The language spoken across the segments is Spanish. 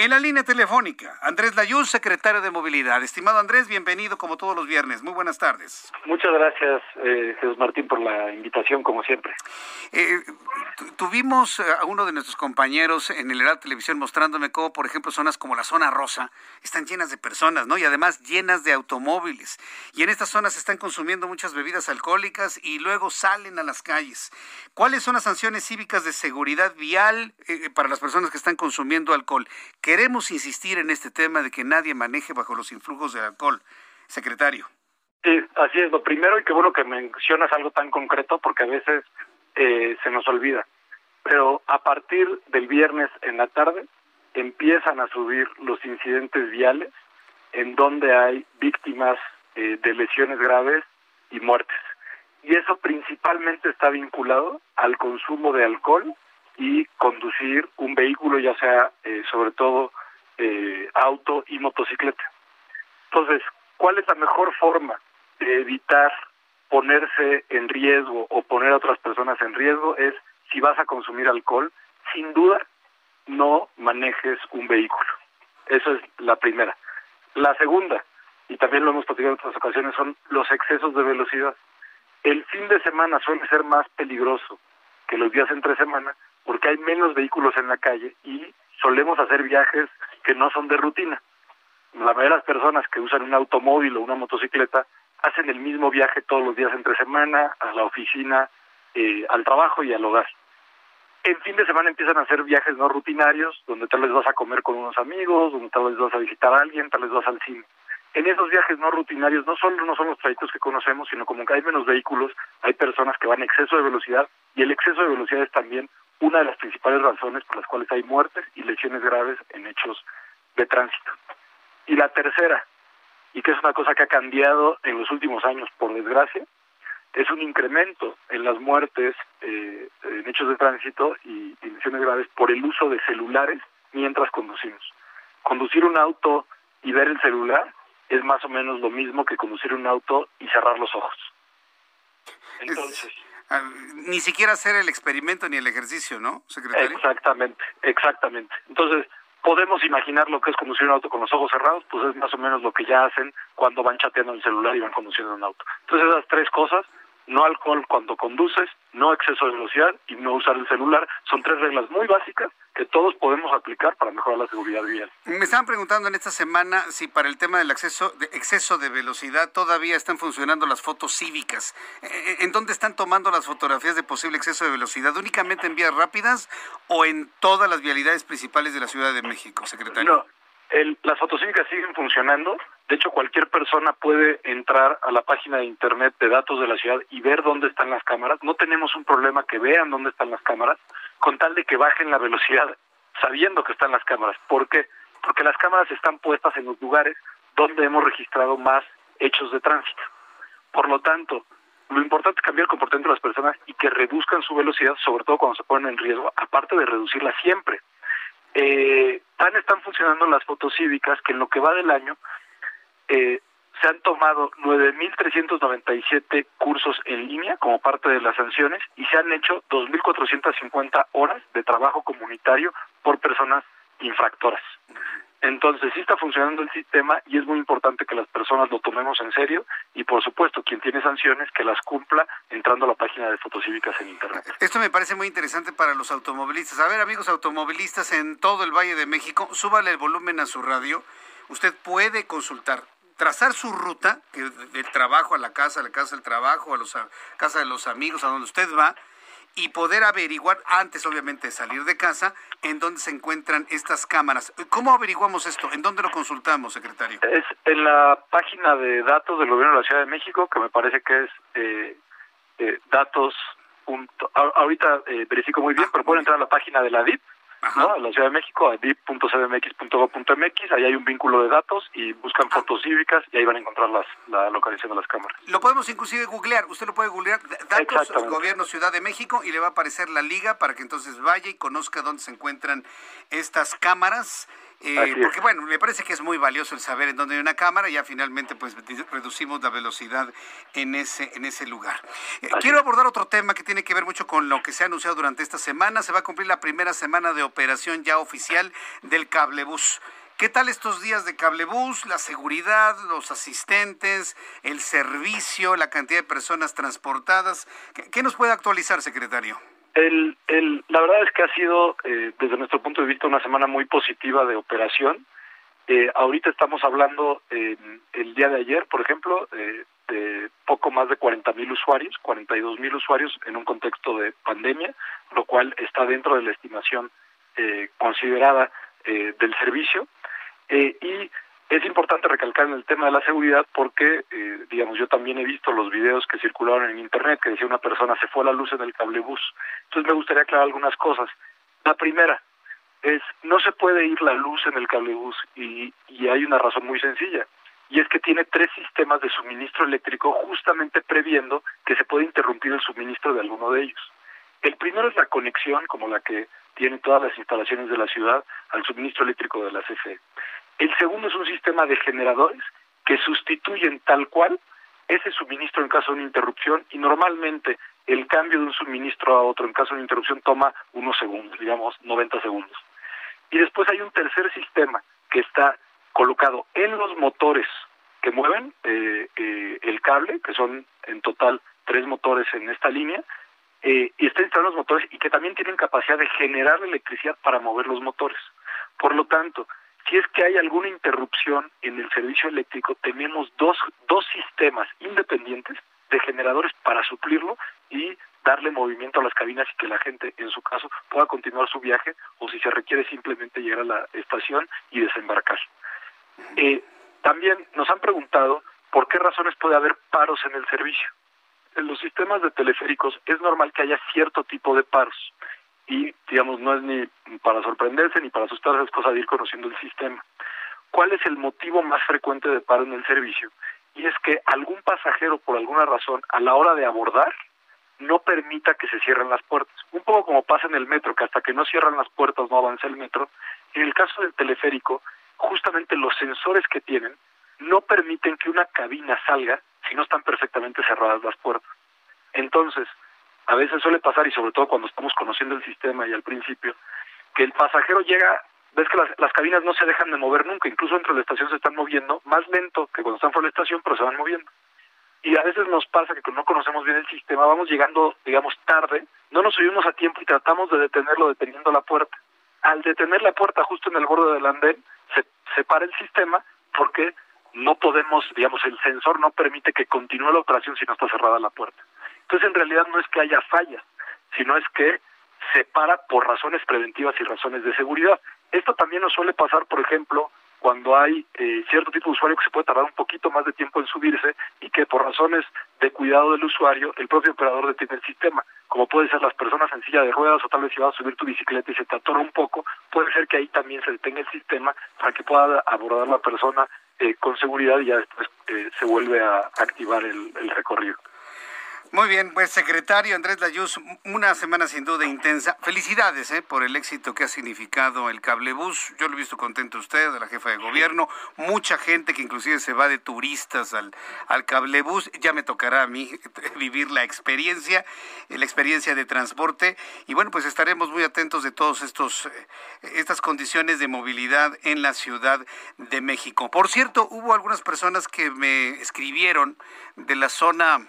En la línea telefónica, Andrés Layuz, secretario de Movilidad. Estimado Andrés, bienvenido como todos los viernes. Muy buenas tardes. Muchas gracias, eh, Jesús Martín, por la invitación, como siempre. Eh, tu- tuvimos a uno de nuestros compañeros en el Heraldo Televisión mostrándome cómo, por ejemplo, zonas como la zona rosa están llenas de personas, ¿no? Y además llenas de automóviles. Y en estas zonas se están consumiendo muchas bebidas alcohólicas y luego salen a las calles. ¿Cuáles son las sanciones cívicas de seguridad vial eh, para las personas que están consumiendo alcohol? Queremos insistir en este tema de que nadie maneje bajo los influjos del alcohol. Secretario. Sí, así es. Lo primero, y qué bueno que mencionas algo tan concreto, porque a veces eh, se nos olvida. Pero a partir del viernes en la tarde empiezan a subir los incidentes viales en donde hay víctimas eh, de lesiones graves y muertes. Y eso principalmente está vinculado al consumo de alcohol y conducir un vehículo, ya sea eh, sobre todo eh, auto y motocicleta. Entonces, ¿cuál es la mejor forma de evitar ponerse en riesgo o poner a otras personas en riesgo? Es si vas a consumir alcohol, sin duda no manejes un vehículo. Eso es la primera. La segunda, y también lo hemos platicado en otras ocasiones, son los excesos de velocidad. El fin de semana suele ser más peligroso que los días entre semana porque hay menos vehículos en la calle y solemos hacer viajes que no son de rutina. La mayoría de las personas que usan un automóvil o una motocicleta hacen el mismo viaje todos los días entre semana, a la oficina, eh, al trabajo y al hogar. En fin de semana empiezan a hacer viajes no rutinarios, donde tal vez vas a comer con unos amigos, donde tal vez vas a visitar a alguien, tal vez vas al cine. En esos viajes no rutinarios no solo no son los trayectos que conocemos, sino como que hay menos vehículos, hay personas que van en exceso de velocidad y el exceso de velocidad es también una de las principales razones por las cuales hay muertes y lesiones graves en hechos de tránsito. Y la tercera, y que es una cosa que ha cambiado en los últimos años, por desgracia, es un incremento en las muertes eh, en hechos de tránsito y, y lesiones graves por el uso de celulares mientras conducimos. Conducir un auto y ver el celular es más o menos lo mismo que conducir un auto y cerrar los ojos. Entonces, Ni siquiera hacer el experimento ni el ejercicio, ¿no, secretario? Exactamente, exactamente. Entonces, podemos imaginar lo que es conducir un auto con los ojos cerrados, pues es más o menos lo que ya hacen cuando van chateando en el celular y van conduciendo un auto. Entonces, esas tres cosas, no alcohol cuando conduces, no exceso de velocidad y no usar el celular, son tres reglas muy básicas que todos podemos aplicar para mejorar la seguridad vial. Me estaban preguntando en esta semana si para el tema del acceso de exceso de velocidad todavía están funcionando las fotos cívicas. Eh, ¿En dónde están tomando las fotografías de posible exceso de velocidad? ¿Únicamente en vías rápidas o en todas las vialidades principales de la Ciudad de México, secretario? No, el, las fotocívicas siguen funcionando. De hecho, cualquier persona puede entrar a la página de internet de datos de la ciudad y ver dónde están las cámaras. No tenemos un problema que vean dónde están las cámaras, con tal de que bajen la velocidad sabiendo que están las cámaras. ¿Por qué? Porque las cámaras están puestas en los lugares donde hemos registrado más hechos de tránsito. Por lo tanto, lo importante es cambiar el comportamiento de las personas y que reduzcan su velocidad, sobre todo cuando se ponen en riesgo, aparte de reducirla siempre. Eh, tan están funcionando las fotos cívicas que en lo que va del año eh, se han tomado 9.397 cursos en línea como parte de las sanciones y se han hecho 2.450 horas de trabajo comunitario por personas infractoras. Entonces sí está funcionando el sistema y es muy importante que las personas lo tomemos en serio y por supuesto quien tiene sanciones que las cumpla entrando a la página de Fotocívicas en Internet. Esto me parece muy interesante para los automovilistas. A ver, amigos automovilistas en todo el Valle de México, súbale el volumen a su radio. Usted puede consultar, trazar su ruta, que del trabajo a la casa, a la casa del trabajo, a la casa de los amigos, a donde usted va, y poder averiguar, antes obviamente de salir de casa, en dónde se encuentran estas cámaras. ¿Cómo averiguamos esto? ¿En dónde lo consultamos, secretario? Es en la página de datos del gobierno de la Ciudad de México, que me parece que es eh, eh, datos. Punto, ahorita eh, verifico muy bien, pero pueden entrar a la página de la DIP, ¿no? A la Ciudad de México, a dip.cdmx.gov.mx, ahí hay un vínculo de datos y buscan fotos cívicas y ahí van a encontrar las, la localización de las cámaras. Lo podemos inclusive googlear, usted lo puede googlear, datos Gobierno Ciudad de México y le va a aparecer la liga para que entonces vaya y conozca dónde se encuentran estas cámaras eh, porque bueno, me parece que es muy valioso el saber en dónde hay una cámara y ya finalmente pues reducimos la velocidad en ese, en ese lugar. Eh, quiero abordar otro tema que tiene que ver mucho con lo que se ha anunciado durante esta semana. Se va a cumplir la primera semana de operación ya oficial del cablebús. ¿Qué tal estos días de cablebús? La seguridad, los asistentes, el servicio, la cantidad de personas transportadas. qué nos puede actualizar, secretario? El, el, la verdad es que ha sido, eh, desde nuestro punto de vista, una semana muy positiva de operación. Eh, ahorita estamos hablando, el día de ayer, por ejemplo, eh, de poco más de 40 mil usuarios, 42 mil usuarios en un contexto de pandemia, lo cual está dentro de la estimación eh, considerada eh, del servicio. Eh, y es importante recalcar en el tema de la seguridad porque, eh, digamos, yo también he visto los videos que circularon en Internet que decía una persona se fue la luz en el cablebús. Entonces me gustaría aclarar algunas cosas. La primera es, no se puede ir la luz en el cablebús y, y hay una razón muy sencilla. Y es que tiene tres sistemas de suministro eléctrico justamente previendo que se puede interrumpir el suministro de alguno de ellos. El primero es la conexión, como la que tienen todas las instalaciones de la ciudad, al suministro eléctrico de la CFE. El segundo es un sistema de generadores que sustituyen tal cual ese suministro en caso de una interrupción y normalmente el cambio de un suministro a otro en caso de una interrupción toma unos segundos, digamos 90 segundos. Y después hay un tercer sistema que está colocado en los motores que mueven eh, eh, el cable, que son en total tres motores en esta línea, eh, y está instalado los motores y que también tienen capacidad de generar electricidad para mover los motores. Por lo tanto, si es que hay alguna interrupción en el servicio eléctrico, tenemos dos, dos sistemas independientes de generadores para suplirlo y darle movimiento a las cabinas y que la gente, en su caso, pueda continuar su viaje o si se requiere simplemente llegar a la estación y desembarcar. Eh, también nos han preguntado por qué razones puede haber paros en el servicio. En los sistemas de teleféricos es normal que haya cierto tipo de paros y, digamos, no es ni para sorprenderse ni para asustarse, es cosa de ir conociendo el sistema. ¿Cuál es el motivo más frecuente de paro en el servicio? Y es que algún pasajero, por alguna razón, a la hora de abordar, no permita que se cierren las puertas. Un poco como pasa en el metro, que hasta que no cierran las puertas no avanza el metro. En el caso del teleférico, justamente los sensores que tienen no permiten que una cabina salga si no están perfectamente cerradas las puertas. Entonces, a veces suele pasar, y sobre todo cuando estamos conociendo el sistema y al principio, que el pasajero llega, ves que las, cabinas no se dejan de mover nunca, incluso dentro de la estación se están moviendo más lento que cuando están fuera de la estación, pero se van moviendo. Y a veces nos pasa que no conocemos bien el sistema, vamos llegando, digamos, tarde, no nos subimos a tiempo y tratamos de detenerlo deteniendo la puerta. Al detener la puerta justo en el borde del andén, se, se para el sistema porque no podemos, digamos, el sensor no permite que continúe la operación si no está cerrada la puerta. Entonces, en realidad no es que haya falla, sino es que se para por razones preventivas y razones de seguridad. Esto también nos suele pasar, por ejemplo, cuando hay eh, cierto tipo de usuario que se puede tardar un poquito más de tiempo en subirse y que por razones de cuidado del usuario, el propio operador detiene el sistema. Como puede ser las personas en silla de ruedas o tal vez si vas a subir tu bicicleta y se te atora un poco, puede ser que ahí también se detenga el sistema para que pueda abordar la persona eh, con seguridad y ya después eh, se vuelve a activar el recorrido. Muy bien, pues secretario Andrés Layuz, una semana sin duda intensa. Felicidades eh, por el éxito que ha significado el cablebús. Yo lo he visto contento usted, de la jefa de gobierno, mucha gente que inclusive se va de turistas al, al cablebús. Ya me tocará a mí vivir la experiencia, la experiencia de transporte. Y bueno, pues estaremos muy atentos de todos estos eh, estas condiciones de movilidad en la Ciudad de México. Por cierto, hubo algunas personas que me escribieron de la zona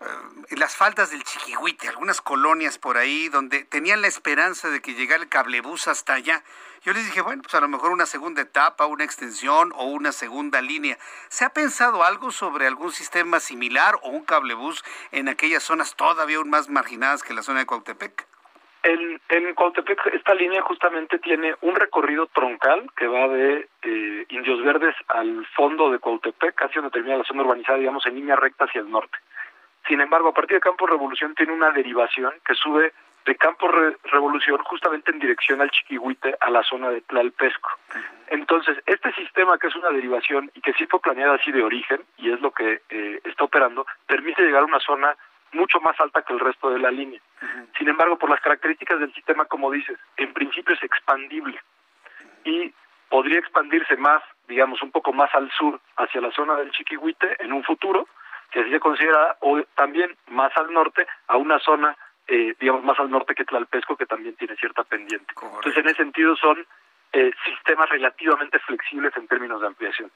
eh, las faldas del Chiquihuite, algunas colonias por ahí donde tenían la esperanza de que llegara el cablebús hasta allá. Yo les dije, bueno, pues a lo mejor una segunda etapa, una extensión o una segunda línea. ¿Se ha pensado algo sobre algún sistema similar o un cablebús en aquellas zonas todavía aún más marginadas que la zona de Cuautepec? En, en Cuautepec esta línea justamente tiene un recorrido troncal que va de eh, Indios Verdes al fondo de Cuautepec, casi donde termina la zona urbanizada, digamos, en línea recta hacia el norte. Sin embargo, a partir de Campo Revolución tiene una derivación que sube de Campo Revolución justamente en dirección al Chiquihuite, a la zona de Tlalpesco. Entonces, este sistema que es una derivación y que sí fue planeado así de origen, y es lo que eh, está operando, permite llegar a una zona mucho más alta que el resto de la línea. Sin embargo, por las características del sistema, como dices, en principio es expandible y podría expandirse más, digamos, un poco más al sur, hacia la zona del Chiquihuite en un futuro, que así se considera, o también más al norte, a una zona eh, digamos, más al norte que Tlalpesco, que también tiene cierta pendiente. Entonces, en ese sentido, son eh, sistemas relativamente flexibles en términos de ampliación.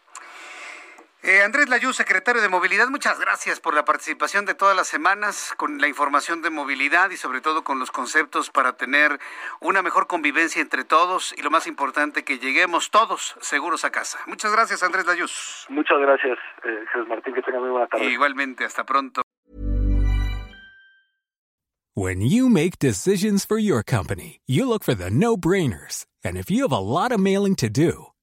Eh, Andrés Layú, secretario de Movilidad, muchas gracias por la participación de todas las semanas con la información de movilidad y sobre todo con los conceptos para tener una mejor convivencia entre todos y lo más importante, que lleguemos todos seguros a casa. Muchas gracias, Andrés Layuz. Muchas gracias, eh, Jesús Martín, que tenga muy buena tarde. Igualmente, hasta pronto. When you make decisions for your company, you look for the no-brainers. And if you have a lot of mailing to do,